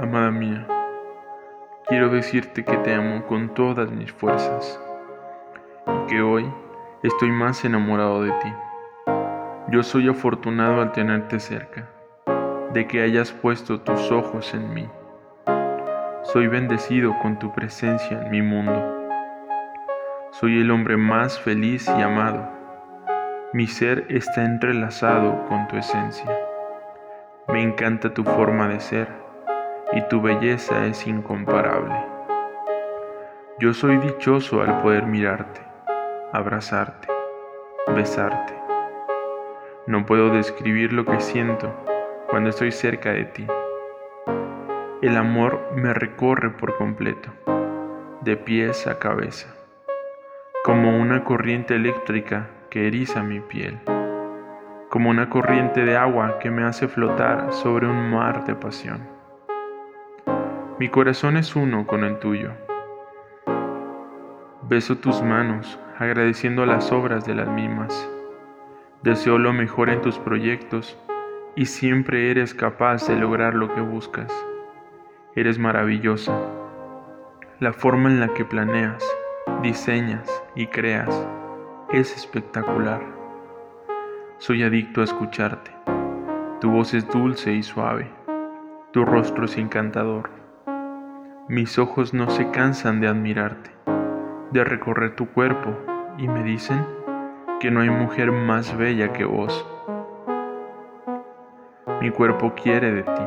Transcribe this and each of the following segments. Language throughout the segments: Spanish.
Amada mía. Quiero decirte que te amo con todas mis fuerzas y que hoy estoy más enamorado de ti. Yo soy afortunado al tenerte cerca, de que hayas puesto tus ojos en mí. Soy bendecido con tu presencia en mi mundo. Soy el hombre más feliz y amado. Mi ser está entrelazado con tu esencia. Me encanta tu forma de ser y tu belleza es incomparable. Yo soy dichoso al poder mirarte, abrazarte, besarte. No puedo describir lo que siento cuando estoy cerca de ti. El amor me recorre por completo, de pies a cabeza, como una corriente eléctrica que eriza mi piel como una corriente de agua que me hace flotar sobre un mar de pasión. Mi corazón es uno con el tuyo. Beso tus manos agradeciendo las obras de las mismas. Deseo lo mejor en tus proyectos y siempre eres capaz de lograr lo que buscas. Eres maravillosa. La forma en la que planeas, diseñas y creas es espectacular. Soy adicto a escucharte. Tu voz es dulce y suave. Tu rostro es encantador. Mis ojos no se cansan de admirarte, de recorrer tu cuerpo y me dicen que no hay mujer más bella que vos. Mi cuerpo quiere de ti,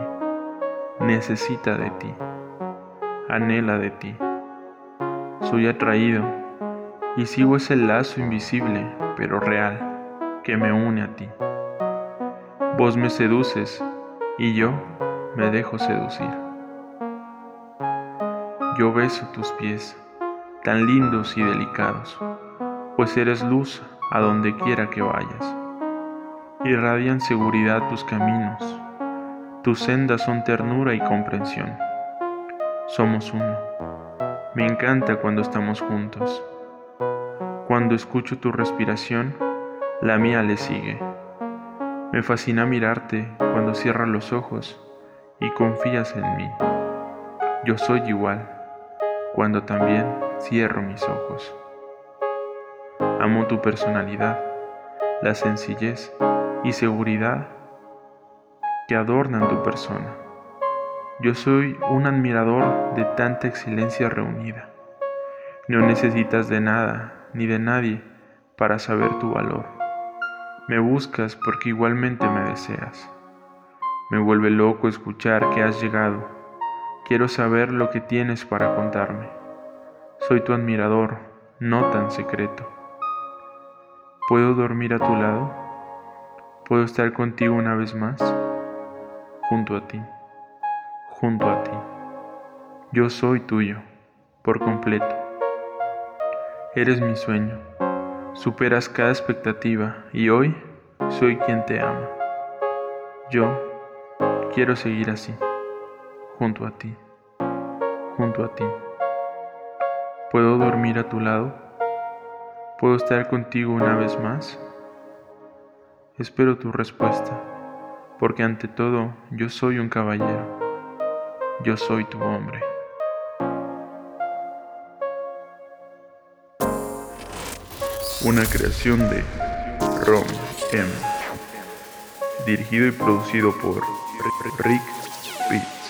necesita de ti, anhela de ti. Soy atraído y sigo ese lazo invisible pero real que me une a ti. Vos me seduces y yo me dejo seducir. Yo beso tus pies, tan lindos y delicados, pues eres luz a donde quiera que vayas. Irradian seguridad tus caminos, tus sendas son ternura y comprensión. Somos uno. Me encanta cuando estamos juntos. Cuando escucho tu respiración, la mía le sigue. Me fascina mirarte cuando cierras los ojos y confías en mí. Yo soy igual cuando también cierro mis ojos. Amo tu personalidad, la sencillez y seguridad que adornan tu persona. Yo soy un admirador de tanta excelencia reunida. No necesitas de nada ni de nadie para saber tu valor. Me buscas porque igualmente me deseas. Me vuelve loco escuchar que has llegado. Quiero saber lo que tienes para contarme. Soy tu admirador, no tan secreto. ¿Puedo dormir a tu lado? ¿Puedo estar contigo una vez más? Junto a ti, junto a ti. Yo soy tuyo, por completo. Eres mi sueño Superas cada expectativa y hoy soy quien te ama. Yo quiero seguir así, junto a ti, junto a ti. ¿Puedo dormir a tu lado? ¿Puedo estar contigo una vez más? Espero tu respuesta, porque ante todo yo soy un caballero, yo soy tu hombre. una creación de Rom M, dirigido y producido por Rick Pitt.